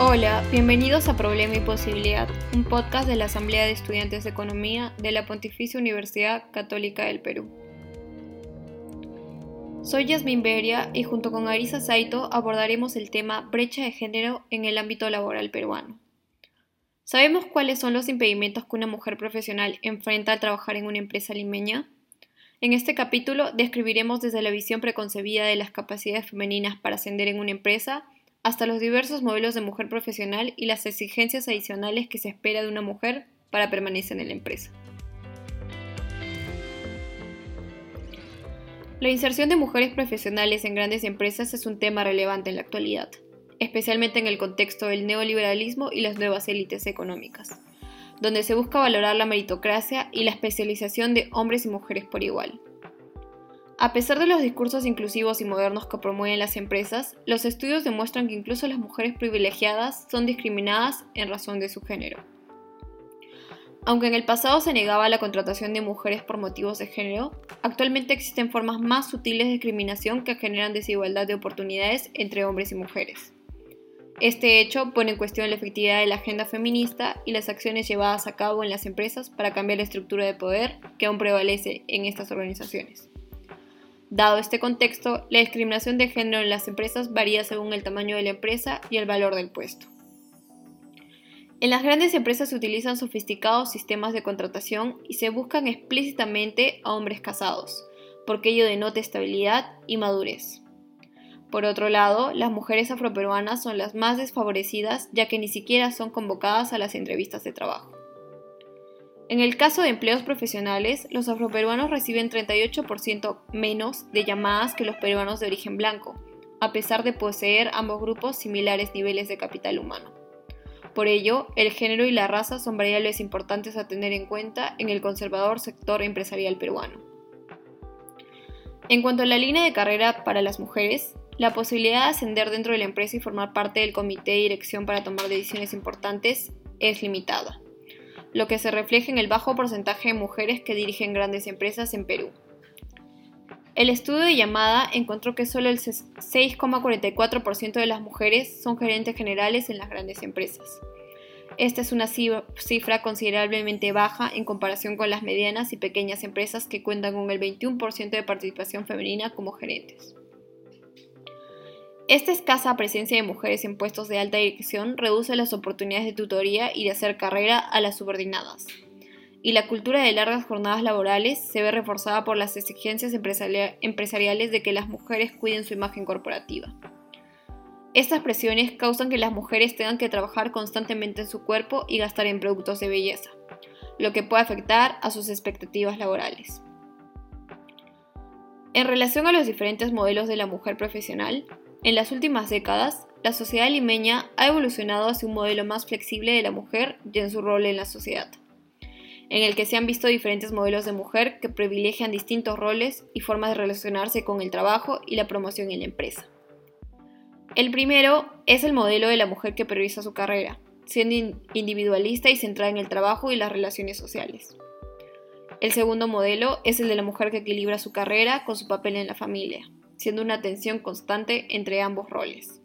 Hola, bienvenidos a Problema y Posibilidad, un podcast de la Asamblea de Estudiantes de Economía de la Pontificia Universidad Católica del Perú. Soy Yasmin Beria y junto con Arisa Saito abordaremos el tema brecha de género en el ámbito laboral peruano. ¿Sabemos cuáles son los impedimentos que una mujer profesional enfrenta al trabajar en una empresa limeña? En este capítulo describiremos desde la visión preconcebida de las capacidades femeninas para ascender en una empresa hasta los diversos modelos de mujer profesional y las exigencias adicionales que se espera de una mujer para permanecer en la empresa. La inserción de mujeres profesionales en grandes empresas es un tema relevante en la actualidad, especialmente en el contexto del neoliberalismo y las nuevas élites económicas, donde se busca valorar la meritocracia y la especialización de hombres y mujeres por igual. A pesar de los discursos inclusivos y modernos que promueven las empresas, los estudios demuestran que incluso las mujeres privilegiadas son discriminadas en razón de su género. Aunque en el pasado se negaba la contratación de mujeres por motivos de género, actualmente existen formas más sutiles de discriminación que generan desigualdad de oportunidades entre hombres y mujeres. Este hecho pone en cuestión la efectividad de la agenda feminista y las acciones llevadas a cabo en las empresas para cambiar la estructura de poder que aún prevalece en estas organizaciones. Dado este contexto, la discriminación de género en las empresas varía según el tamaño de la empresa y el valor del puesto. En las grandes empresas se utilizan sofisticados sistemas de contratación y se buscan explícitamente a hombres casados, porque ello denota estabilidad y madurez. Por otro lado, las mujeres afroperuanas son las más desfavorecidas ya que ni siquiera son convocadas a las entrevistas de trabajo. En el caso de empleos profesionales, los afroperuanos reciben 38% menos de llamadas que los peruanos de origen blanco, a pesar de poseer ambos grupos similares niveles de capital humano. Por ello, el género y la raza son variables importantes a tener en cuenta en el conservador sector empresarial peruano. En cuanto a la línea de carrera para las mujeres, la posibilidad de ascender dentro de la empresa y formar parte del comité de dirección para tomar decisiones importantes es limitada lo que se refleja en el bajo porcentaje de mujeres que dirigen grandes empresas en Perú. El estudio de llamada encontró que solo el 6,44% de las mujeres son gerentes generales en las grandes empresas. Esta es una cifra considerablemente baja en comparación con las medianas y pequeñas empresas que cuentan con el 21% de participación femenina como gerentes. Esta escasa presencia de mujeres en puestos de alta dirección reduce las oportunidades de tutoría y de hacer carrera a las subordinadas. Y la cultura de largas jornadas laborales se ve reforzada por las exigencias empresariales de que las mujeres cuiden su imagen corporativa. Estas presiones causan que las mujeres tengan que trabajar constantemente en su cuerpo y gastar en productos de belleza, lo que puede afectar a sus expectativas laborales. En relación a los diferentes modelos de la mujer profesional, en las últimas décadas, la sociedad limeña ha evolucionado hacia un modelo más flexible de la mujer y en su rol en la sociedad, en el que se han visto diferentes modelos de mujer que privilegian distintos roles y formas de relacionarse con el trabajo y la promoción en la empresa. El primero es el modelo de la mujer que prioriza su carrera, siendo individualista y centrada en el trabajo y las relaciones sociales. El segundo modelo es el de la mujer que equilibra su carrera con su papel en la familia, siendo una tensión constante entre ambos roles.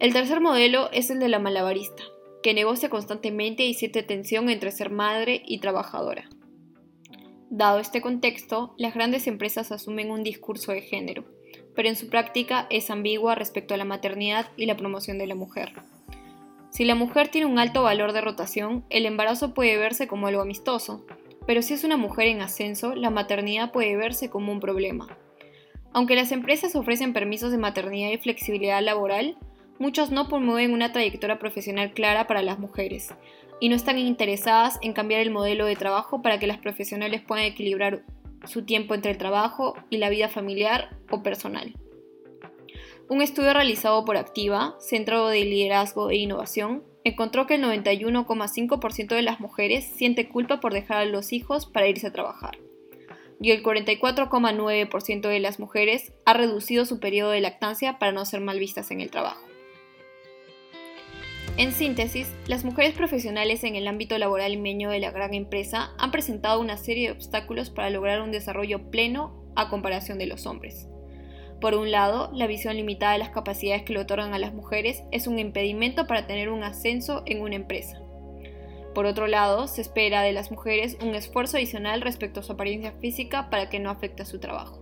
El tercer modelo es el de la malabarista, que negocia constantemente y siente tensión entre ser madre y trabajadora. Dado este contexto, las grandes empresas asumen un discurso de género, pero en su práctica es ambigua respecto a la maternidad y la promoción de la mujer. Si la mujer tiene un alto valor de rotación, el embarazo puede verse como algo amistoso, pero si es una mujer en ascenso, la maternidad puede verse como un problema, aunque las empresas ofrecen permisos de maternidad y flexibilidad laboral, muchos no promueven una trayectoria profesional clara para las mujeres y no están interesadas en cambiar el modelo de trabajo para que las profesionales puedan equilibrar su tiempo entre el trabajo y la vida familiar o personal. Un estudio realizado por Activa, Centro de Liderazgo e Innovación, encontró que el 91,5% de las mujeres siente culpa por dejar a los hijos para irse a trabajar y el 44,9% de las mujeres ha reducido su periodo de lactancia para no ser mal vistas en el trabajo. En síntesis, las mujeres profesionales en el ámbito laboral limeño de la gran empresa han presentado una serie de obstáculos para lograr un desarrollo pleno a comparación de los hombres. Por un lado, la visión limitada de las capacidades que le otorgan a las mujeres es un impedimento para tener un ascenso en una empresa. Por otro lado, se espera de las mujeres un esfuerzo adicional respecto a su apariencia física para que no afecte a su trabajo.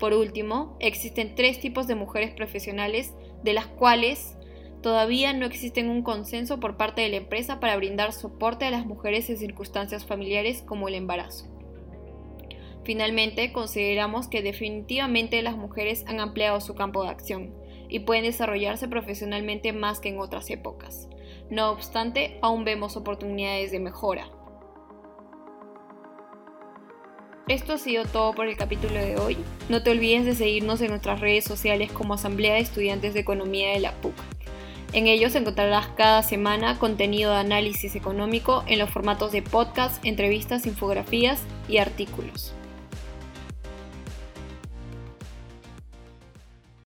Por último, existen tres tipos de mujeres profesionales de las cuales todavía no existe un consenso por parte de la empresa para brindar soporte a las mujeres en circunstancias familiares como el embarazo. Finalmente, consideramos que definitivamente las mujeres han ampliado su campo de acción y pueden desarrollarse profesionalmente más que en otras épocas. No obstante, aún vemos oportunidades de mejora. Esto ha sido todo por el capítulo de hoy. No te olvides de seguirnos en nuestras redes sociales como Asamblea de Estudiantes de Economía de la PUC. En ellos encontrarás cada semana contenido de análisis económico en los formatos de podcast, entrevistas, infografías y artículos.